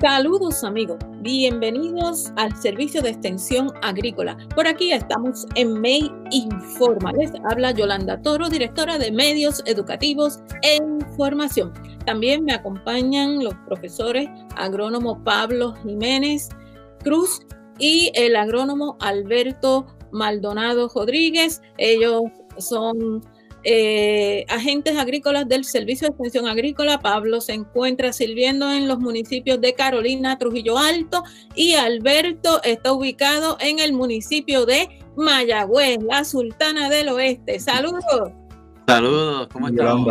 Saludos amigos, bienvenidos al servicio de extensión agrícola. Por aquí estamos en MEI Informa. Les habla Yolanda Toro, directora de medios educativos e información. También me acompañan los profesores agrónomo Pablo Jiménez Cruz y el agrónomo Alberto Maldonado Rodríguez. Ellos son eh, agentes agrícolas del Servicio de Extensión Agrícola. Pablo se encuentra sirviendo en los municipios de Carolina, Trujillo Alto y Alberto está ubicado en el municipio de Mayagüez, la Sultana del Oeste. Saludos. Saludos, ¿cómo están?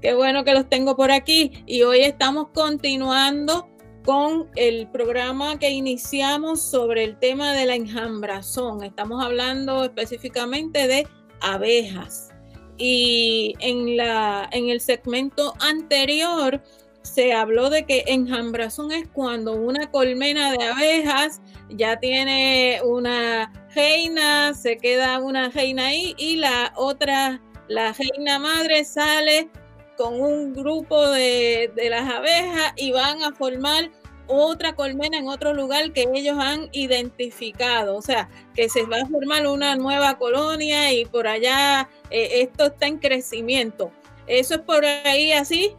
Qué bueno que los tengo por aquí y hoy estamos continuando con el programa que iniciamos sobre el tema de la enjambrazón. Estamos hablando específicamente de abejas. Y en, la, en el segmento anterior se habló de que enjambrazón es cuando una colmena de abejas ya tiene una reina, se queda una reina ahí y la otra, la reina madre sale con un grupo de, de las abejas y van a formar otra colmena en otro lugar que ellos han identificado. O sea, que se va a formar una nueva colonia y por allá eh, esto está en crecimiento. ¿Eso es por ahí así?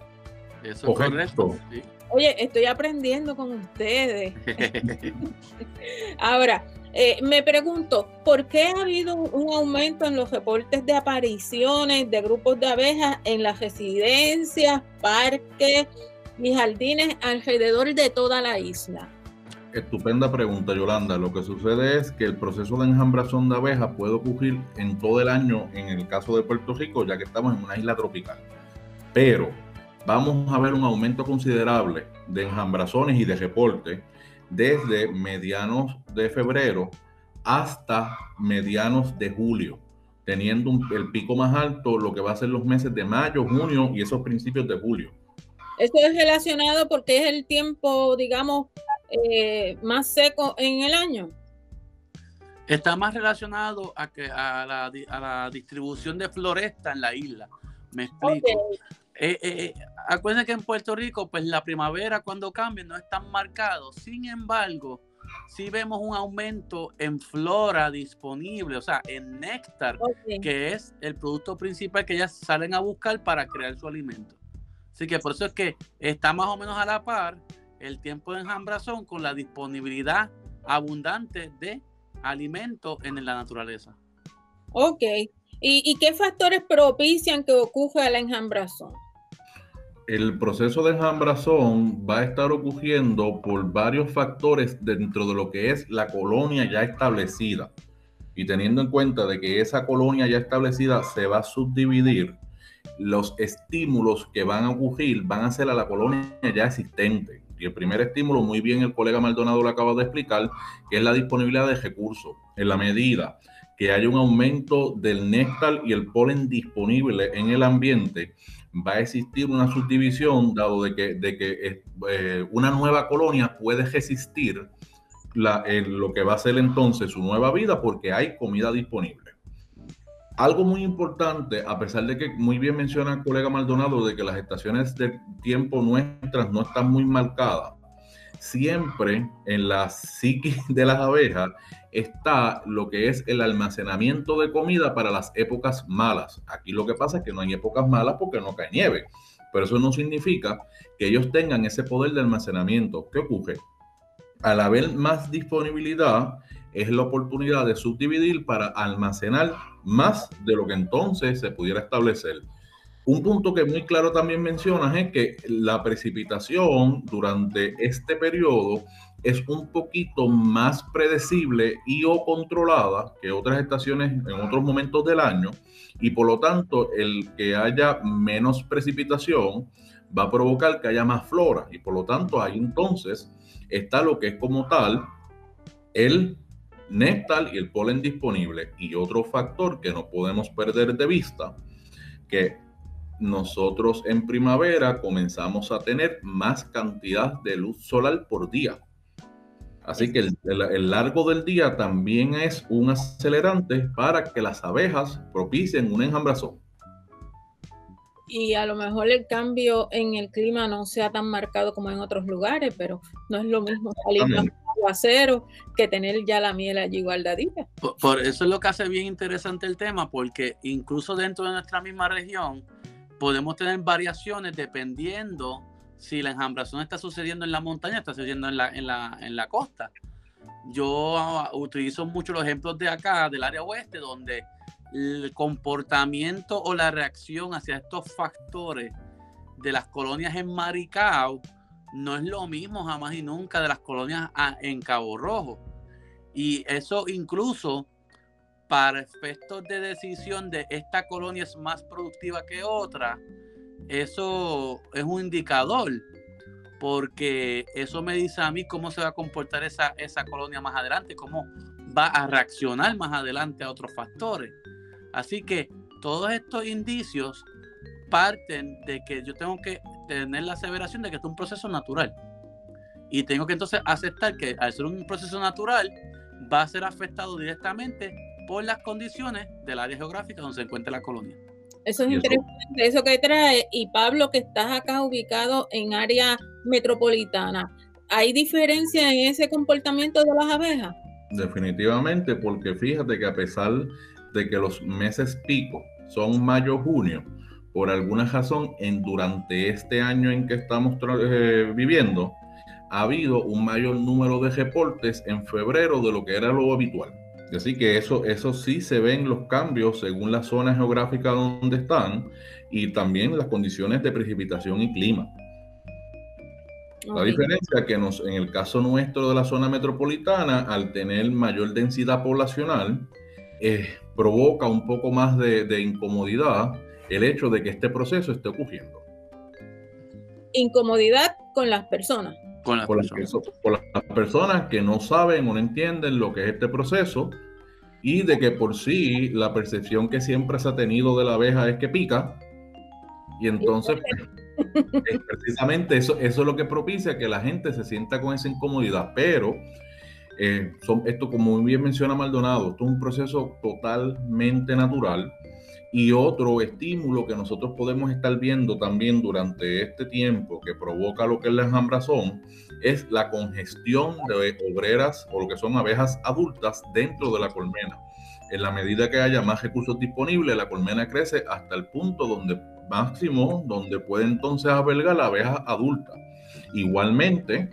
Eso es correcto. Oye, estoy aprendiendo con ustedes. Ahora, eh, me pregunto, ¿por qué ha habido un aumento en los reportes de apariciones de grupos de abejas en las residencias, parques, y jardines alrededor de toda la isla? Estupenda pregunta, Yolanda. Lo que sucede es que el proceso de enjambrazón de abejas puede ocurrir en todo el año en el caso de Puerto Rico, ya que estamos en una isla tropical. Pero vamos a ver un aumento considerable de enjambrazones y de reporte desde medianos de febrero hasta medianos de julio, teniendo el pico más alto lo que va a ser los meses de mayo, junio y esos principios de julio. Esto es relacionado porque es el tiempo, digamos, eh, más seco en el año. Está más relacionado a, que, a, la, distribución de floresta en la isla. Me explico. Eh, eh, acuérdense que en Puerto Rico, pues la primavera cuando cambia no es tan marcado. Sin embargo, sí vemos un aumento en flora disponible, o sea, en néctar, que es el producto principal que ellas salen a buscar para crear su alimento. Así que por eso es que está más o menos a la par el tiempo de enjambrazón con la disponibilidad abundante de alimentos en la naturaleza. Ok. ¿Y, qué factores propician que ocurra la enjambrazón? El proceso de enjambrazón va a estar ocurriendo por varios factores dentro de lo que es la colonia ya establecida. Y teniendo en cuenta de que esa colonia ya establecida se va a subdividir, los estímulos que van a ocurrir van a ser a la colonia ya existente. Y el primer estímulo, muy bien el colega Maldonado lo acaba de explicar, que es la disponibilidad de recursos. En la medida que haya un aumento del néctar y el polen disponible en el ambiente, va a existir una subdivisión, dado de que, de que eh, una nueva colonia puede resistir lo que va a ser entonces su nueva vida porque hay comida disponible. Algo muy importante, a pesar de que muy bien menciona el colega Maldonado de que las estaciones de tiempo nuestras no están muy marcadas, siempre en la psiquis de las abejas está lo que es el almacenamiento de comida para las épocas malas. Aquí lo que pasa es que no hay épocas malas porque no cae nieve, pero eso no significa que ellos tengan ese poder de almacenamiento. ¿Qué ocurre? Al haber más disponibilidad, es la oportunidad de subdividir para almacenar más de lo que entonces se pudiera establecer. Un punto que muy claro también mencionas es que la precipitación durante este periodo es un poquito más predecible y o controlada que otras estaciones en otros momentos del año y por lo tanto el que haya menos precipitación va a provocar que haya más flora y por lo tanto ahí entonces está lo que es como tal el néctar y el polen disponible. Y otro factor que no podemos perder de vista, que nosotros en primavera comenzamos a tener más cantidad de luz solar por día. Así que el, largo del día también es un acelerante para que las abejas propicien un enjambrazón. Y a lo mejor el cambio en el clima no sea tan marcado como en otros lugares, pero no es lo mismo salir con aguacero que tener ya la miel allí guardadita. Por, eso es lo que hace bien interesante el tema, porque incluso dentro de nuestra misma región podemos tener variaciones dependiendo si la enjambración está sucediendo en la montaña, está sucediendo en la, en la, en la costa. Yo ah, utilizo mucho los ejemplos de acá, del área oeste, donde el comportamiento o la reacción hacia estos factores de las colonias en Maricao no es lo mismo jamás y nunca de las colonias en Cabo Rojo. Y eso incluso para efectos de decisión de esta colonia es más productiva que otra, eso es un indicador, porque eso me dice a mí cómo se va a comportar esa, esa colonia más adelante, cómo va a reaccionar más adelante a otros factores. Así que todos estos indicios parten de que yo tengo que tener la aseveración de que esto es un proceso natural. Y tengo que entonces aceptar que al ser un proceso natural va a ser afectado directamente por las condiciones del área geográfica donde se encuentra la colonia. Eso es interesante, eso que trae. Y Pablo, que estás acá ubicado en área metropolitana, ¿hay diferencia en ese comportamiento de las abejas? Definitivamente, porque fíjate que a pesar de que los meses pico son mayo, junio, por alguna razón, en, durante este año en que estamos eh, viviendo, ha habido un mayor número de reportes en febrero de lo que era lo habitual. Así que eso, eso sí se ven los cambios según la zona geográfica donde están y también las condiciones de precipitación y clima. La diferencia que nos, en el caso nuestro de la zona metropolitana, al tener mayor densidad poblacional, eh, provoca un poco más de, incomodidad el hecho de que este proceso esté ocurriendo. Incomodidad con las personas. Con las, personas. las personas que no saben o no entienden lo que es este proceso y de que por sí la percepción que siempre se ha tenido de la abeja es que pica y entonces precisamente eso, eso es lo que propicia que la gente se sienta con esa incomodidad, pero eh, son, esto, como muy bien menciona Maldonado, es un proceso totalmente natural. Y otro estímulo que nosotros podemos estar viendo también durante este tiempo que provoca lo que es la enjambrazón es la congestión de obreras o lo que son abejas adultas dentro de la colmena. En la medida que haya más recursos disponibles, la colmena crece hasta el punto donde máximo, donde puede entonces albergar la abeja adulta. Igualmente,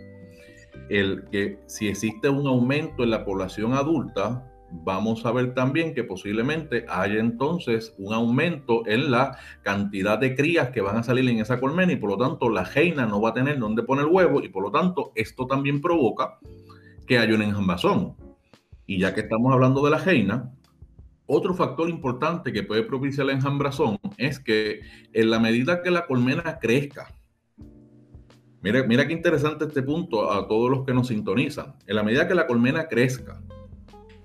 el que si existe un aumento en la población adulta, vamos a ver también que posiblemente haya entonces un aumento en la cantidad de crías que van a salir en esa colmena y por lo tanto la reina no va a tener donde poner huevo y por lo tanto esto también provoca que haya un enjambazón. Y ya que estamos hablando de la reina, otro factor importante que puede propiciar la enjambrazón es que en la medida que la colmena crezca, Mira, mira qué interesante este punto a todos los que nos sintonizan. En la medida que la colmena crezca,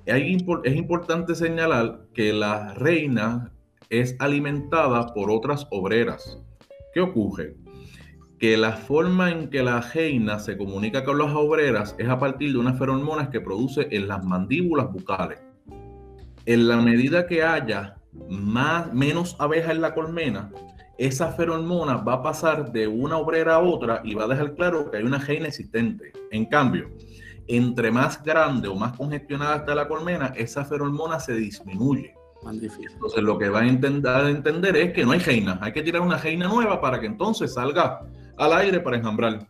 es importante señalar que la reina es alimentada por otras obreras. ¿Qué ocurre? Que la forma en que la reina se comunica con las obreras es a partir de unas feromonas que produce en las mandíbulas bucales. En la medida que haya más, menos abejas en la colmena, esa feromona va a pasar de una obrera a otra y va a dejar claro que hay una reina existente. En cambio, entre más grande o más congestionada está la colmena, esa feromona se disminuye. Entonces lo que va a intentar entender es que no hay reina, hay que tirar una reina nueva para que entonces salga al aire para enjambrar.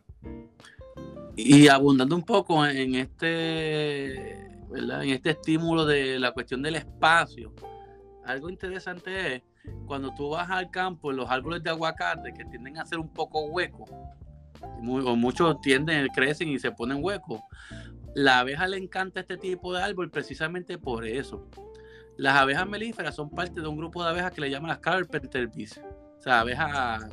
Y abundando un poco en este, en este estímulo de la cuestión del espacio, algo interesante es cuando tú vas al campo, los árboles de aguacate que tienden a ser un poco huecos, o muchos tienden, crecen y se ponen huecos, la abeja le encanta este tipo de árbol precisamente por eso. Las abejas melíferas son parte de un grupo de abejas que le llaman las carpenter o sea, abejas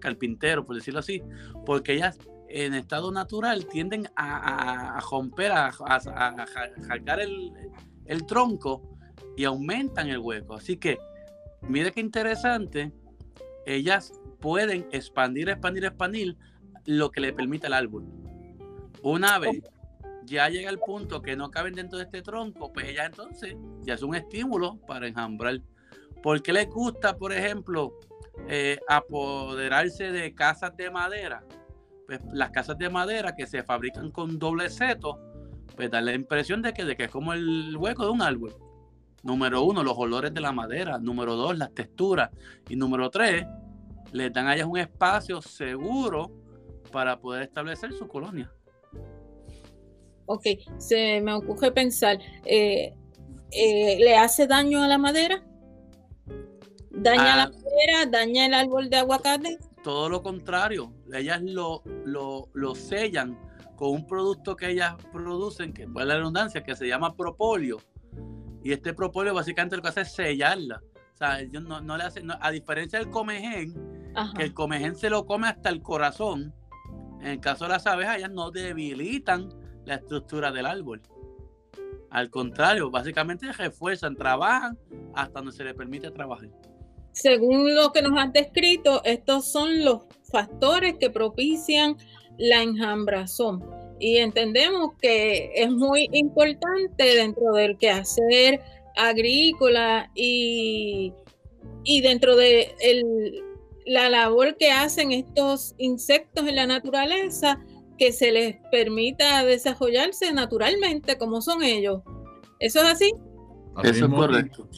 carpintero, por decirlo así, porque ellas en estado natural tienden a, romper, a, a, el, el tronco y aumentan el hueco. Así que Mire qué interesante, ellas pueden expandir, expandir, expandir lo que le permite al árbol. Una vez ya llega el punto que no caben dentro de este tronco, pues ellas entonces ya es un estímulo para enjambrar. ¿Por qué les gusta, por ejemplo, eh, apoderarse de casas de madera, pues las casas de madera que se fabrican con doble seto, pues da la impresión de que, de que es como el hueco de un árbol. Número uno, los olores de la madera. Número dos, las texturas. Y número tres, les dan a ellas un espacio seguro para poder establecer su colonia. Ok, se me ocurre pensar, eh, eh, ¿le hace daño a la madera? ¿Daña la ah. madera? ¿Daña el árbol de aguacate? Todo lo contrario, ellas lo, lo, sellan con un producto que ellas producen, que fue la redundancia, que se llama propóleo. Y este propóleo básicamente lo que hace es sellarla. O sea, ellos no, le hacen, a diferencia del comején, que el comején se lo come hasta el corazón, en el caso de las abejas, ellas no debilitan la estructura del árbol. Al contrario, básicamente refuerzan, trabajan hasta donde se les permite trabajar. Según lo que nos has descrito, estos son los factores que propician la enjambrazón. Y entendemos que es muy importante dentro del quehacer agrícola y, y dentro de la labor que hacen estos insectos en la naturaleza, que se les permita desarrollarse naturalmente como son ellos. ¿Eso es así? Eso es correcto.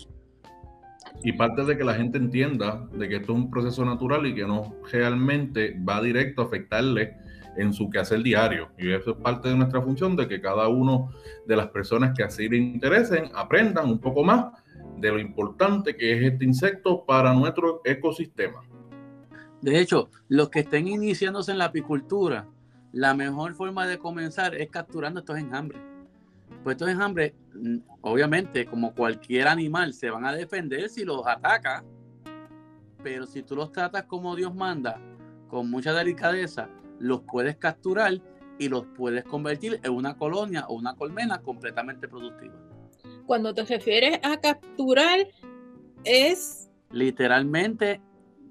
Y parte de que la gente entienda de que esto es un proceso natural y que no realmente va directo a afectarle en su quehacer diario. Y eso es parte de nuestra función, de que cada uno de las personas que así le interesen aprendan un poco más de lo importante que es este insecto para nuestro ecosistema. De hecho, los que estén iniciándose en la apicultura, la mejor forma de comenzar es capturando estos enjambres. Pues estos enjambres, mm, obviamente, como cualquier animal, se van a defender si los ataca, pero si tú los tratas como Dios manda, con mucha delicadeza, los puedes capturar y los puedes convertir en una colonia o una colmena completamente productiva. Cuando te refieres a capturar, es... Literalmente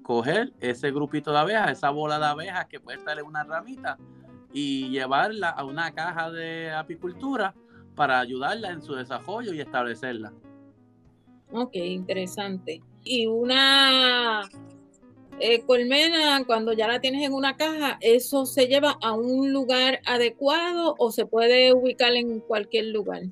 coger ese grupito de abejas, esa bola de abejas que puede estar en una ramita, y llevarla a una caja de apicultura para ayudarla en su desarrollo y establecerla. Ok, interesante. Y una eh, colmena, cuando ya la tienes en una caja, ¿eso se lleva a un lugar adecuado o se puede ubicar en cualquier lugar?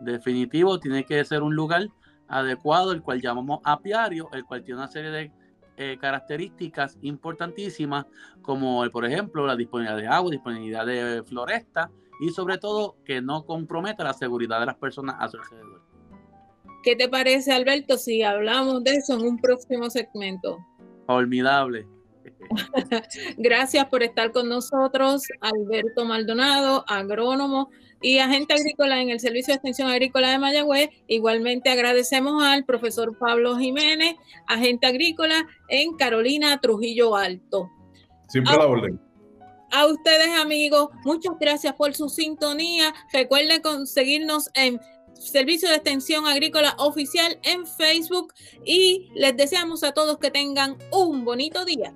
Definitivo, tiene que ser un lugar adecuado, el cual llamamos apiario, el cual tiene una serie de eh, características importantísimas como, por ejemplo, la disponibilidad de agua, disponibilidad de floresta y sobre todo que no comprometa la seguridad de las personas a su alrededor. ¿Qué te parece, Alberto, si hablamos de eso en un próximo segmento? Formidable. Gracias por estar con nosotros, Alberto Maldonado, agrónomo y agente agrícola en el Servicio de Extensión Agrícola de Mayagüez. Igualmente agradecemos al profesor Pablo Jiménez, agente agrícola en Carolina Trujillo Alto. Siempre a, la orden. A ustedes amigos, muchas gracias por su sintonía. Recuerden conseguirnos en Servicio de Extensión Agrícola Oficial en Facebook y les deseamos a todos que tengan un bonito día.